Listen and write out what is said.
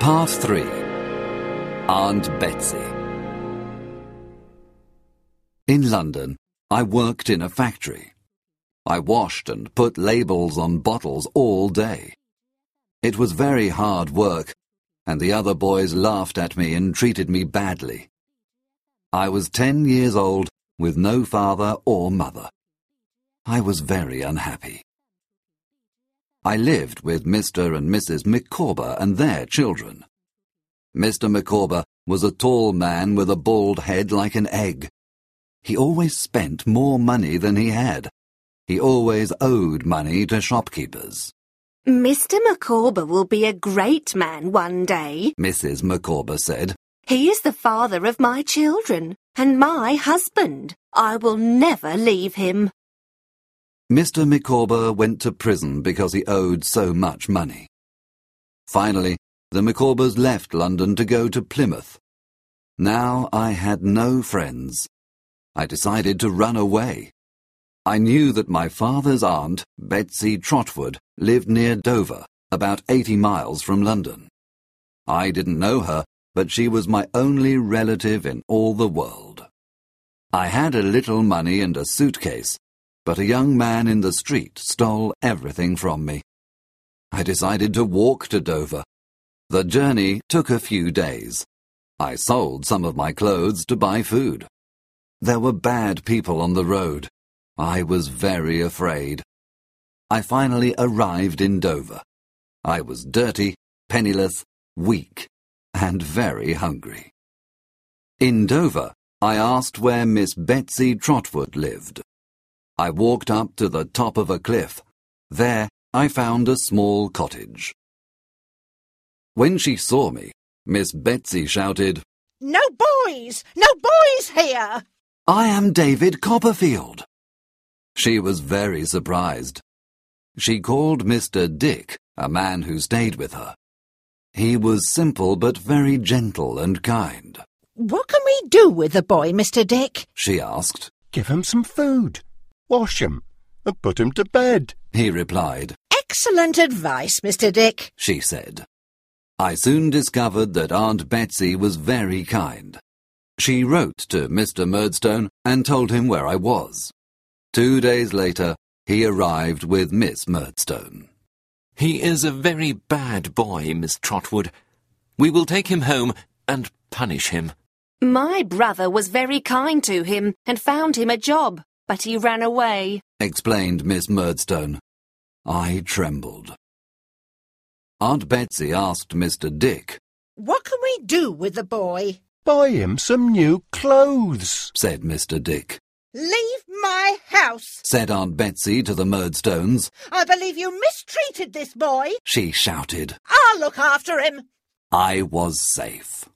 Part 3 Aunt Betsy In London, I worked in a factory. I washed and put labels on bottles all day. It was very hard work, and the other boys laughed at me and treated me badly. I was ten years old with no father or mother. I was very unhappy. I lived with Mr. and Mrs. Micawber and their children. Mr. Micawber was a tall man with a bald head like an egg. He always spent more money than he had. He always owed money to shopkeepers. Mr. Micawber will be a great man one day, Mrs. Micawber said. He is the father of my children and my husband. I will never leave him. Mr. Micawber went to prison because he owed so much money. Finally, the Micawbers left London to go to Plymouth. Now I had no friends. I decided to run away. I knew that my father's aunt, Betsy Trotwood, lived near Dover, about 80 miles from London. I didn't know her, but she was my only relative in all the world. I had a little money and a suitcase, but a young man in the street stole everything from me. I decided to walk to Dover. The journey took a few days. I sold some of my clothes to buy food. There were bad people on the road. I was very afraid. I finally arrived in Dover. I was dirty, penniless, weak, and very hungry. In Dover, I asked where Miss Betsy Trotwood lived. I walked up to the top of a cliff. There, I found a small cottage. When she saw me, Miss Betsy shouted, No boys! No boys here! I am David Copperfield. She was very surprised. She called Mr. Dick, a man who stayed with her. He was simple but very gentle and kind. What can we do with the boy, Mr. Dick? She asked. Give him some food, wash him, and put him to bed. He replied. Excellent advice, Mr. Dick. She said. I soon discovered that Aunt Betsy was very kind. She wrote to Mr. Murdstone and told him where I was. Two days later, he arrived with Miss Murdstone. He is a very bad boy, Miss Trotwood. We will take him home and punish him. My brother was very kind to him and found him a job, but he ran away. explained Miss Murdstone. I trembled. Aunt Betsy asked Mr. Dick, What can we do with the boy? Buy him some new clothes. said Mr. Dick. Leave my house! Said Aunt Betsy to the Murdstones. I believe you mistreated this boy. She shouted. I'll look after him. I was safe.